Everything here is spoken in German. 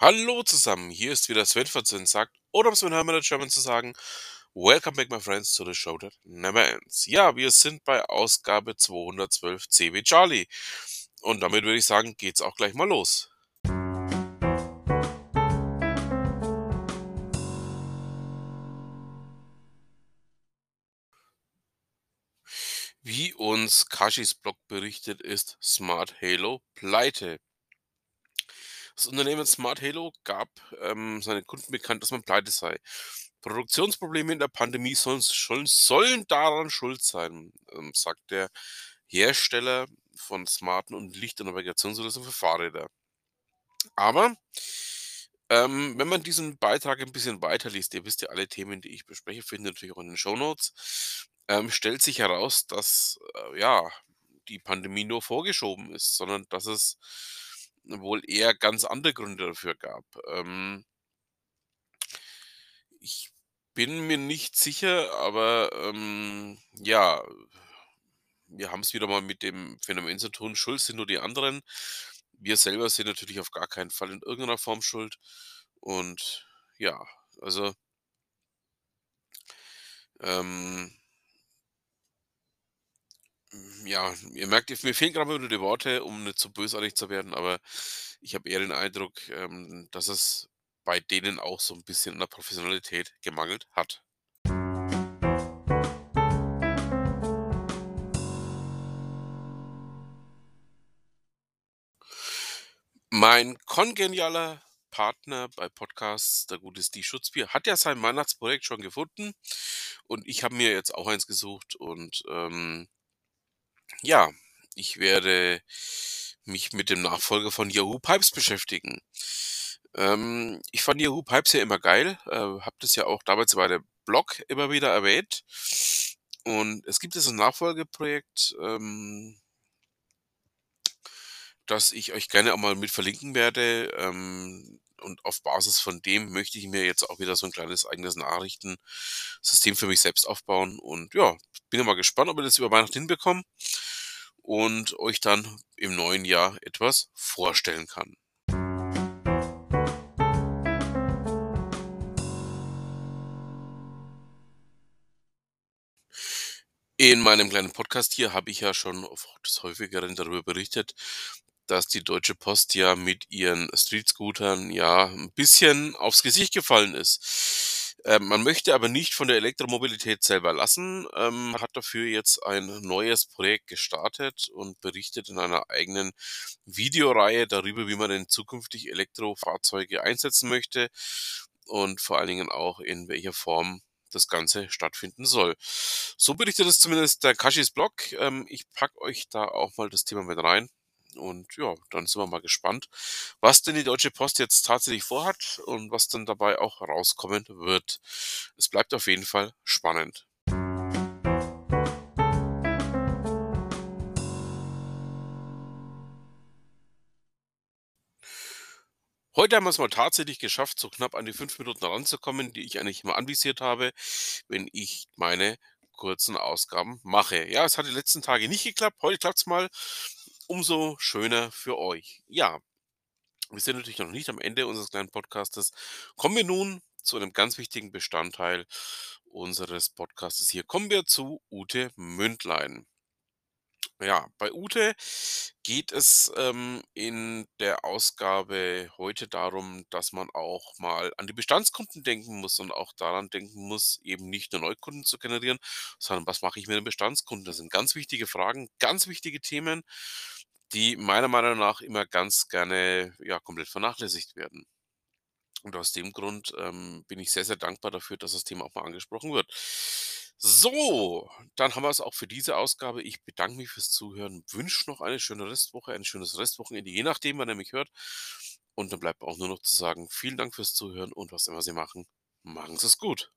Hallo zusammen, hier ist wieder Sven von sagt, oder um es mit Hermann German zu sagen, Welcome back my friends to the show that never ends. Ja, wir sind bei Ausgabe 212 CW Charlie. Und damit würde ich sagen, geht's auch gleich mal los. Wie uns Kashis Blog berichtet, ist Smart Halo pleite. Das Unternehmen Smart Halo gab ähm, seinen Kunden bekannt, dass man pleite sei. Produktionsprobleme in der Pandemie sollen, sollen daran schuld sein, ähm, sagt der Hersteller von smarten und Licht- und Navigationslösungen für Fahrräder. Aber ähm, wenn man diesen Beitrag ein bisschen weiterliest, ihr wisst ja alle Themen, die ich bespreche, findet natürlich auch in den Show Notes, ähm, stellt sich heraus, dass äh, ja die Pandemie nur vorgeschoben ist, sondern dass es wohl eher ganz andere Gründe dafür gab. Ähm, ich bin mir nicht sicher, aber ähm, ja, wir haben es wieder mal mit dem Phänomen zu tun. Schuld sind nur die anderen. Wir selber sind natürlich auf gar keinen Fall in irgendeiner Form schuld. Und ja, also ähm, ja, ihr merkt, mir fehlen gerade nur die Worte, um nicht zu bösartig zu werden, aber ich habe eher den Eindruck, ähm, dass es bei denen auch so ein bisschen an der Professionalität gemangelt hat. Mein kongenialer Partner bei Podcasts, der gute Steve Schutzbier, hat ja sein Weihnachtsprojekt schon gefunden und ich habe mir jetzt auch eins gesucht und ähm, ja, ich werde mich mit dem Nachfolger von Yahoo Pipes beschäftigen. Ähm, ich fand Yahoo Pipes ja immer geil, äh, habe das ja auch damals bei der Blog immer wieder erwähnt. Und es gibt jetzt ein Nachfolgeprojekt, ähm, das ich euch gerne auch mal mit verlinken werde. Ähm, und auf Basis von dem möchte ich mir jetzt auch wieder so ein kleines eigenes Nachrichtensystem für mich selbst aufbauen. Und ja, bin ja mal gespannt, ob wir das über Weihnachten hinbekommen und euch dann im neuen Jahr etwas vorstellen kann. In meinem kleinen Podcast hier habe ich ja schon des häufigeren darüber berichtet, dass die Deutsche Post ja mit ihren Street-Scootern ja ein bisschen aufs Gesicht gefallen ist. Ähm, man möchte aber nicht von der Elektromobilität selber lassen, ähm, hat dafür jetzt ein neues Projekt gestartet und berichtet in einer eigenen Videoreihe darüber, wie man denn zukünftig Elektrofahrzeuge einsetzen möchte und vor allen Dingen auch in welcher Form das Ganze stattfinden soll. So berichtet es zumindest der Kashis Blog. Ähm, ich packe euch da auch mal das Thema mit rein. Und ja, dann sind wir mal gespannt, was denn die Deutsche Post jetzt tatsächlich vorhat und was dann dabei auch rauskommen wird. Es bleibt auf jeden Fall spannend. Heute haben wir es mal tatsächlich geschafft, so knapp an die fünf Minuten ranzukommen, die ich eigentlich immer anvisiert habe, wenn ich meine kurzen Ausgaben mache. Ja, es hat die letzten Tage nicht geklappt. Heute klappt es mal umso schöner für euch. Ja, wir sind natürlich noch nicht am Ende unseres kleinen Podcastes. Kommen wir nun zu einem ganz wichtigen Bestandteil unseres Podcastes hier. Kommen wir zu Ute Mündlein. Ja, bei Ute geht es ähm, in der Ausgabe heute darum, dass man auch mal an die Bestandskunden denken muss und auch daran denken muss, eben nicht nur Neukunden zu generieren, sondern was mache ich mit den Bestandskunden? Das sind ganz wichtige Fragen, ganz wichtige Themen die meiner Meinung nach immer ganz gerne ja komplett vernachlässigt werden. Und aus dem Grund ähm, bin ich sehr, sehr dankbar dafür, dass das Thema auch mal angesprochen wird. So, dann haben wir es auch für diese Ausgabe. Ich bedanke mich fürs Zuhören, wünsche noch eine schöne Restwoche, ein schönes Restwochenende, je nachdem, wann ihr mich hört. Und dann bleibt auch nur noch zu sagen, vielen Dank fürs Zuhören und was immer Sie machen, machen Sie es gut.